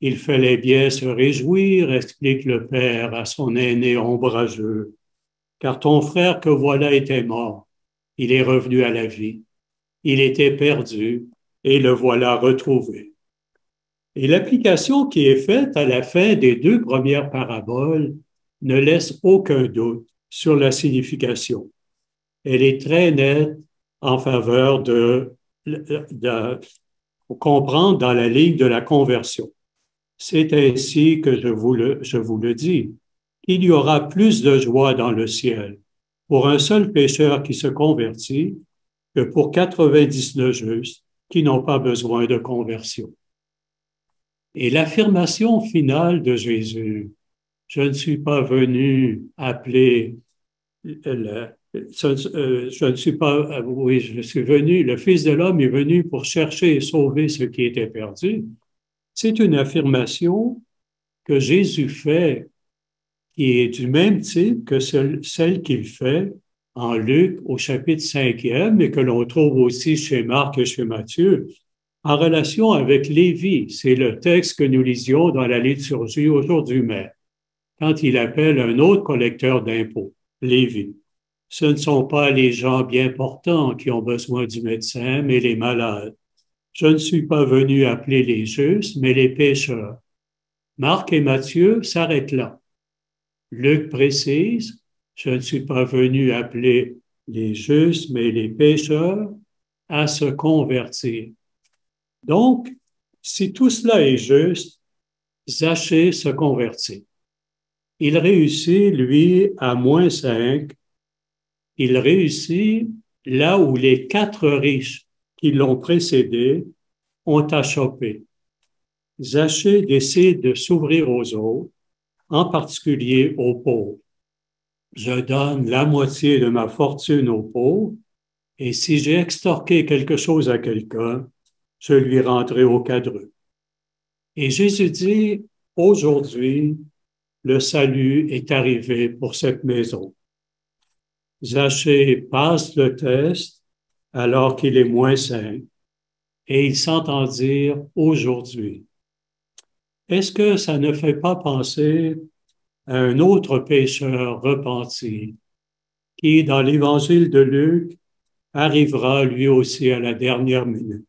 Il fallait bien se réjouir, explique le père à son aîné ombrageux, car ton frère que voilà était mort, il est revenu à la vie. Il était perdu et le voilà retrouvé. Et l'application qui est faite à la fin des deux premières paraboles ne laisse aucun doute sur la signification. Elle est très nette en faveur de, comprendre dans la ligne de la conversion. C'est ainsi que je vous, le, je vous le dis. Il y aura plus de joie dans le ciel pour un seul pécheur qui se convertit que pour 99 justes qui n'ont pas besoin de conversion. Et l'affirmation finale de Jésus, je ne suis pas venu appeler le, je ne suis pas, oui, je suis venu, le Fils de l'homme est venu pour chercher et sauver ce qui était perdu. C'est une affirmation que Jésus fait qui est du même type que celle qu'il fait en Luc au chapitre 5e et que l'on trouve aussi chez Marc et chez Matthieu en relation avec Lévi. C'est le texte que nous lisions dans la liturgie aujourd'hui même, quand il appelle un autre collecteur d'impôts, Lévi. ce ne sont pas les gens bien portants qui ont besoin du médecin, mais les malades. Je ne suis pas venu appeler les justes, mais les pécheurs. Marc et Matthieu s'arrêtent là. Luc précise, je ne suis pas venu appeler les justes, mais les pécheurs à se convertir. Donc, si tout cela est juste, Zachée se convertit. Il réussit, lui, à moins cinq. Il réussit là où les quatre riches qui l'ont précédé ont achoppé. Zachée décide de s'ouvrir aux autres, en particulier aux pauvres. Je donne la moitié de ma fortune aux pauvres, et si j'ai extorqué quelque chose à quelqu'un, je lui rendrai au cadre. Et Jésus dit, aujourd'hui, le salut est arrivé pour cette maison. Zachée passe le test alors qu'il est moins sain et il s'entend dire aujourd'hui. Est-ce que ça ne fait pas penser à un autre pécheur repenti qui, dans l'évangile de Luc, arrivera lui aussi à la dernière minute?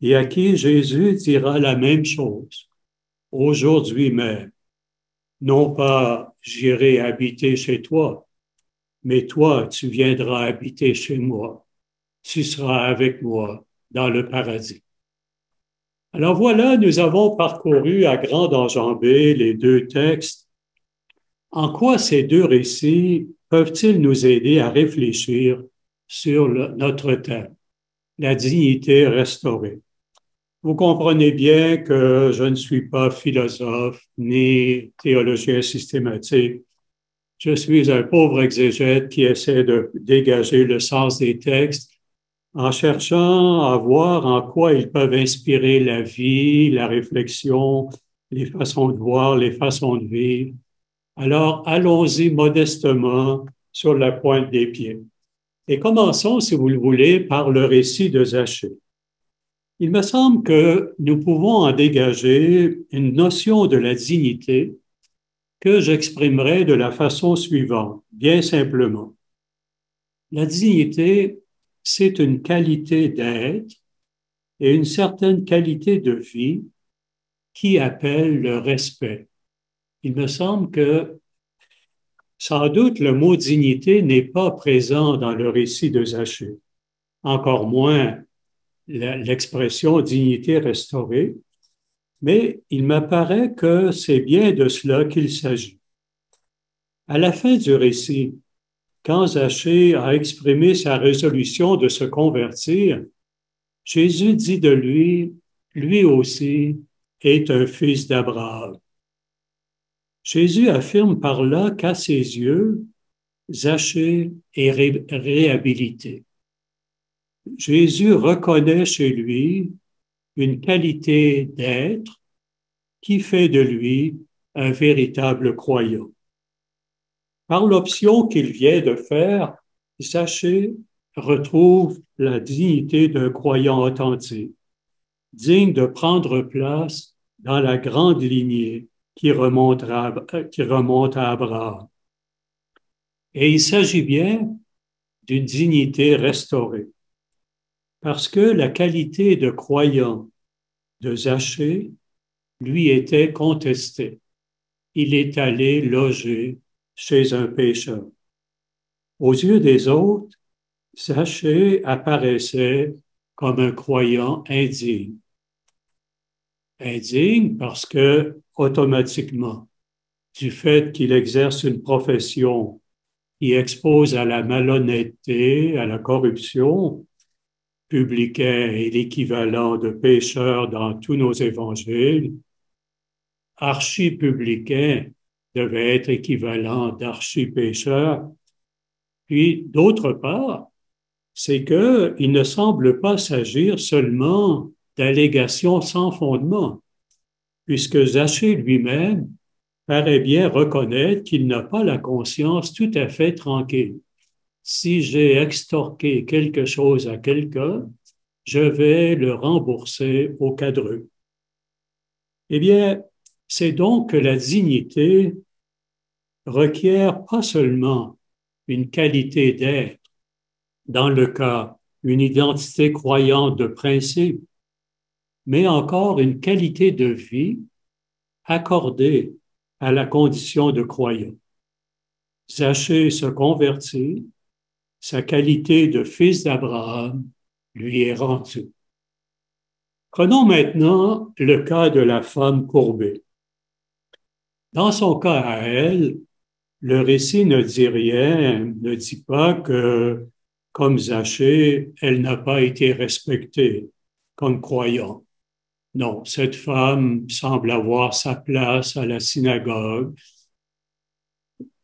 Et à qui Jésus dira la même chose aujourd'hui même. Non pas j'irai habiter chez toi, mais toi, tu viendras habiter chez moi. Tu seras avec moi dans le paradis. Alors voilà, nous avons parcouru à grande enjambée les deux textes. En quoi ces deux récits peuvent-ils nous aider à réfléchir sur notre thème, la dignité restaurée? Vous comprenez bien que je ne suis pas philosophe ni théologien systématique. Je suis un pauvre exégète qui essaie de dégager le sens des textes en cherchant à voir en quoi ils peuvent inspirer la vie, la réflexion, les façons de voir, les façons de vivre. Alors, allons-y modestement sur la pointe des pieds. Et commençons, si vous le voulez, par le récit de Zachée. Il me semble que nous pouvons en dégager une notion de la dignité que j'exprimerai de la façon suivante, bien simplement. La dignité, c'est une qualité d'être et une certaine qualité de vie qui appelle le respect. Il me semble que sans doute le mot dignité n'est pas présent dans le récit de Zachée, encore moins l'expression dignité restaurée, mais il m'apparaît que c'est bien de cela qu'il s'agit. À la fin du récit, quand Zachée a exprimé sa résolution de se convertir, Jésus dit de lui, lui aussi est un fils d'Abraham. Jésus affirme par là qu'à ses yeux, Zachée est réhabilité. Jésus reconnaît chez lui une qualité d'être qui fait de lui un véritable croyant. Par l'option qu'il vient de faire, Zachée retrouve la dignité d'un croyant authentique, digne de prendre place dans la grande lignée qui remonte à, qui remonte à Abraham. Et il s'agit bien d'une dignité restaurée parce que la qualité de croyant de Zachée lui était contestée. Il est allé loger chez un pécheur. Aux yeux des autres, Zachée apparaissait comme un croyant indigne. Indigne parce que, automatiquement, du fait qu'il exerce une profession qui expose à la malhonnêteté, à la corruption, publicain est l'équivalent de pécheur dans tous nos évangiles, archi-publicain devait être équivalent d'archi-pécheur. Puis, d'autre part, c'est qu'il ne semble pas s'agir seulement d'allégations sans fondement, puisque Zachée lui-même paraît bien reconnaître qu'il n'a pas la conscience tout à fait tranquille si j'ai extorqué quelque chose à quelqu'un, je vais le rembourser au cadreux. Eh bien, c'est donc que la dignité requiert pas seulement une qualité d'être, dans le cas, une identité croyante de principe, mais encore une qualité de vie accordée à la condition de croyant. Zachée se convertit, sa qualité de fils d'Abraham lui est rendue. Prenons maintenant le cas de la femme courbée. Dans son cas à elle, le récit ne dit rien, ne dit pas que, comme Zachée, elle n'a pas été respectée comme croyant. Non, cette femme semble avoir sa place à la synagogue,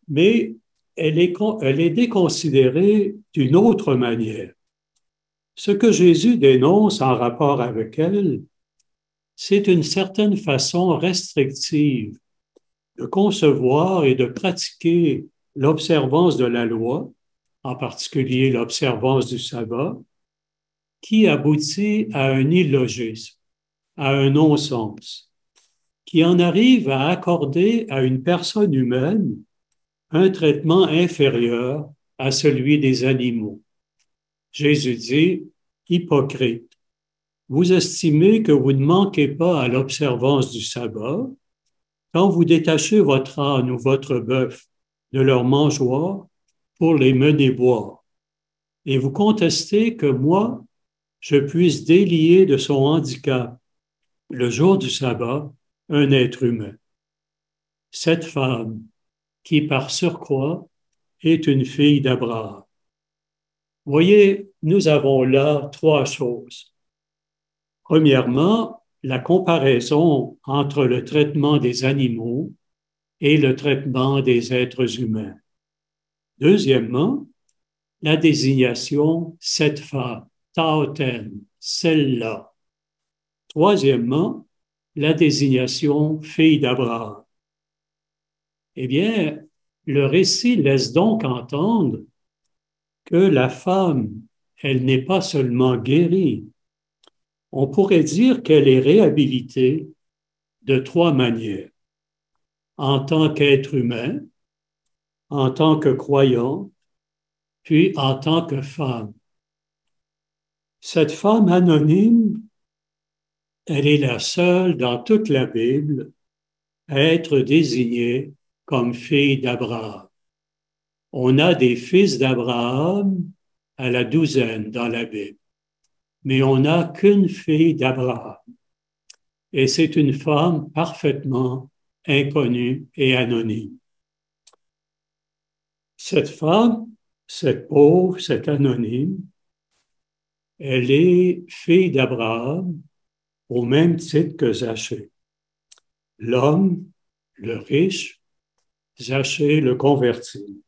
mais elle est, déconsidérée d'une autre manière. Ce que Jésus dénonce en rapport avec elle, c'est une certaine façon restrictive de concevoir et de pratiquer l'observance de la loi, en particulier l'observance du sabbat, qui aboutit à un illogisme, à un non-sens, qui en arrive à accorder à une personne humaine un traitement inférieur à celui des animaux. Jésus dit, hypocrite, vous estimez que vous ne manquez pas à l'observance du sabbat quand vous détachez votre âne ou votre bœuf de leur mangeoire pour les mener boire, et vous contestez que moi, je puisse délier de son handicap le jour du sabbat un être humain. Cette femme, qui par surcroît est une fille d'Abraham. Voyez, nous avons là trois choses. Premièrement, la comparaison entre le traitement des animaux et le traitement des êtres humains. Deuxièmement, la désignation cette femme, Taoten, celle-là. Troisièmement, la désignation fille d'Abraham. Eh bien, le récit laisse donc entendre que la femme, elle n'est pas seulement guérie, on pourrait dire qu'elle est réhabilitée de trois manières. En tant qu'être humain, en tant que croyant, puis en tant que femme. Cette femme anonyme, elle est la seule dans toute la Bible à être désignée comme fille d'Abraham. On a des fils d'Abraham à la douzaine dans la Bible mais on n'a qu'une fille d'Abraham. Et c'est une femme parfaitement inconnue et anonyme. Cette femme, cette pauvre, cette anonyme, elle est fille d'Abraham au même titre que Zachée. L'homme, le riche, Zachée le converti.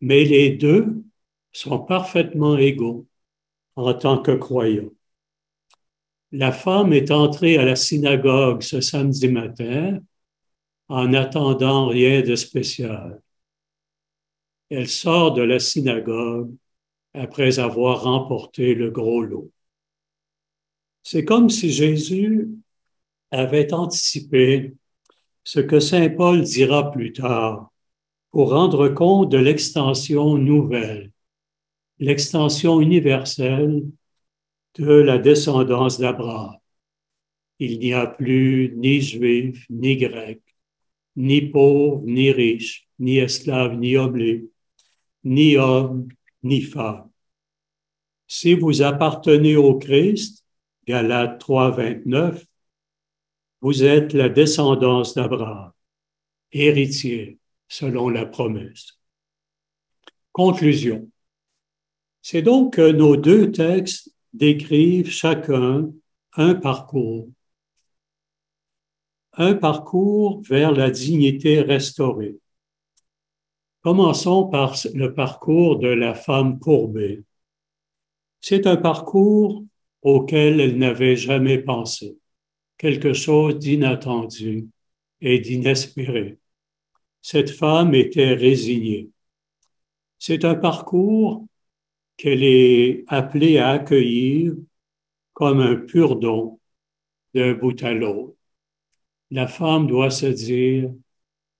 Mais les deux sont parfaitement égaux en tant que croyant. La femme est entrée à la synagogue ce samedi matin en attendant rien de spécial. Elle sort de la synagogue après avoir remporté le gros lot. C'est comme si Jésus avait anticipé ce que Saint Paul dira plus tard pour rendre compte de l'extension nouvelle l'extension universelle de la descendance d'Abraham. Il n'y a plus ni juif, ni grec, ni pauvre, ni riche, ni esclave, ni oblé, ni homme, ni femme. Si vous appartenez au Christ, Galates 3, 29, vous êtes la descendance d'Abraham, héritier selon la promesse. Conclusion. C'est donc que nos deux textes décrivent chacun un parcours, un parcours vers la dignité restaurée. Commençons par le parcours de la femme courbée. C'est un parcours auquel elle n'avait jamais pensé, quelque chose d'inattendu et d'inespéré. Cette femme était résignée. C'est un parcours qu'elle est appelée à accueillir comme un pur don d'un bout à l'autre. La femme doit se dire,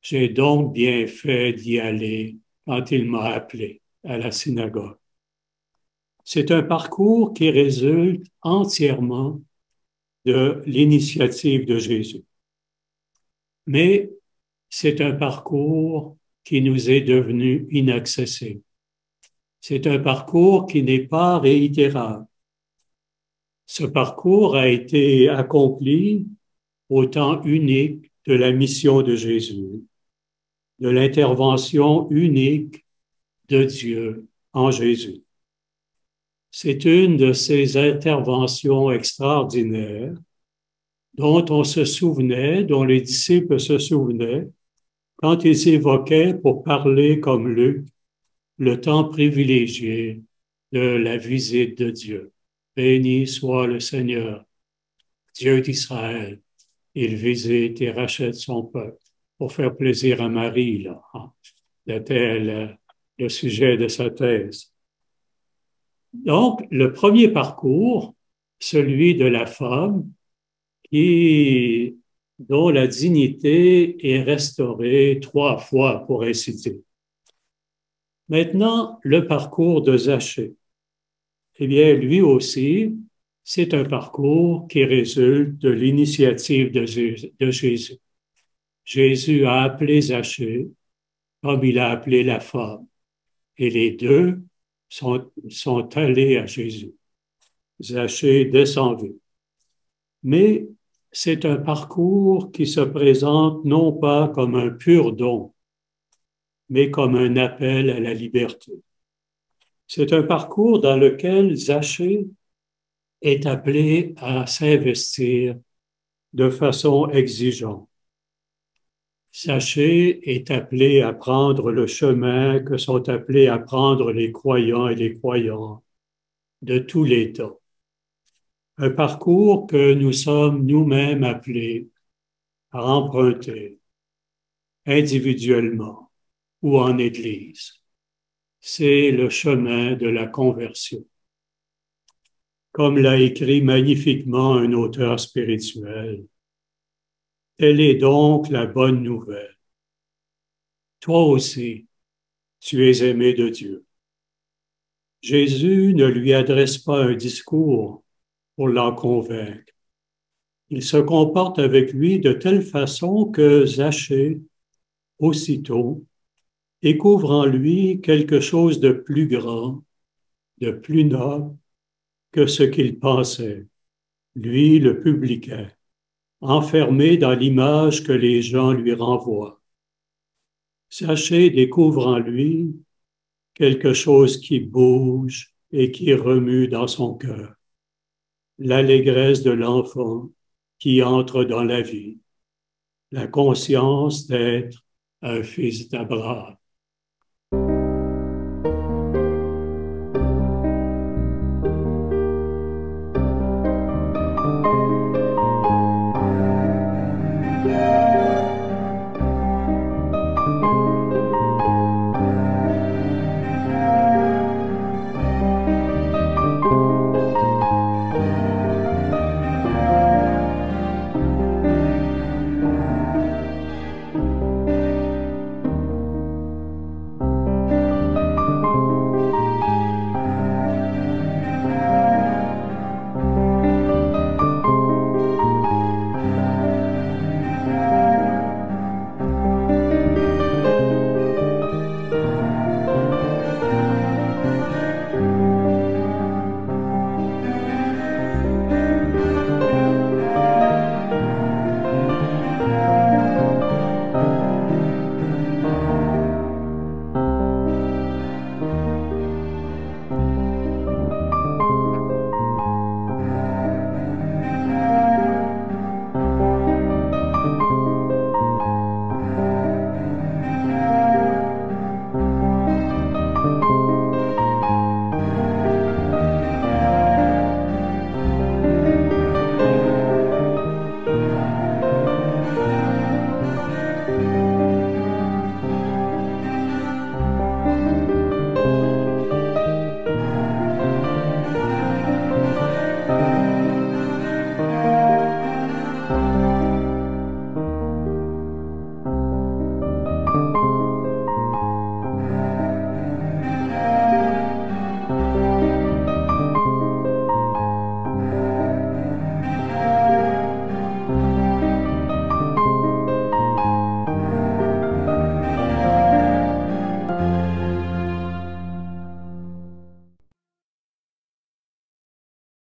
j'ai donc bien fait d'y aller quand il m'a appelé à la synagogue. C'est un parcours qui résulte entièrement de l'initiative de Jésus. Mais c'est un parcours qui nous est devenu inaccessible. C'est un parcours qui n'est pas réitérable. Ce parcours a été accompli au temps unique de la mission de Jésus, de l'intervention unique de Dieu en Jésus. C'est une de ces interventions extraordinaires dont on se souvenait, dont les disciples se souvenaient, quand ils évoquaient pour parler comme Luc le temps privilégié de la visite de Dieu. Béni soit le Seigneur, Dieu d'Israël. Il visite et rachète son peuple pour faire plaisir à Marie, là. C'était le sujet de sa thèse. Donc, le premier parcours, celui de la femme, qui, dont la dignité est restaurée trois fois, pour ainsi dire. Maintenant, le parcours de Zachée. Eh bien, lui aussi, c'est un parcours qui résulte de l'initiative de, Jésus. Jésus a appelé Zachée comme il a appelé la femme. Et les deux sont, sont allés à Jésus. Zachée descendu. Mais c'est un parcours qui se présente non pas comme un pur don, mais comme un appel à la liberté. C'est un parcours dans lequel Zachée est appelé à s'investir de façon exigeante. Zachée est appelé à prendre le chemin que sont appelés à prendre les croyants et les croyantes de tous les temps. Un parcours que nous sommes nous-mêmes appelés à emprunter individuellement ou en Église. C'est le chemin de la conversion. Comme l'a écrit magnifiquement un auteur spirituel, telle est donc la bonne nouvelle. Toi aussi, tu es aimé de Dieu. Jésus ne lui adresse pas un discours pour l'en convaincre. Il se comporte avec lui de telle façon que Zachée, aussitôt, découvre en lui quelque chose de plus grand, de plus noble que ce qu'il pensait, lui le publicain, enfermé dans l'image que les gens lui renvoient. Sachez découvre en lui quelque chose qui bouge et qui remue dans son cœur, l'allégresse de l'enfant qui entre dans la vie, la conscience d'être un fils d'Abraham.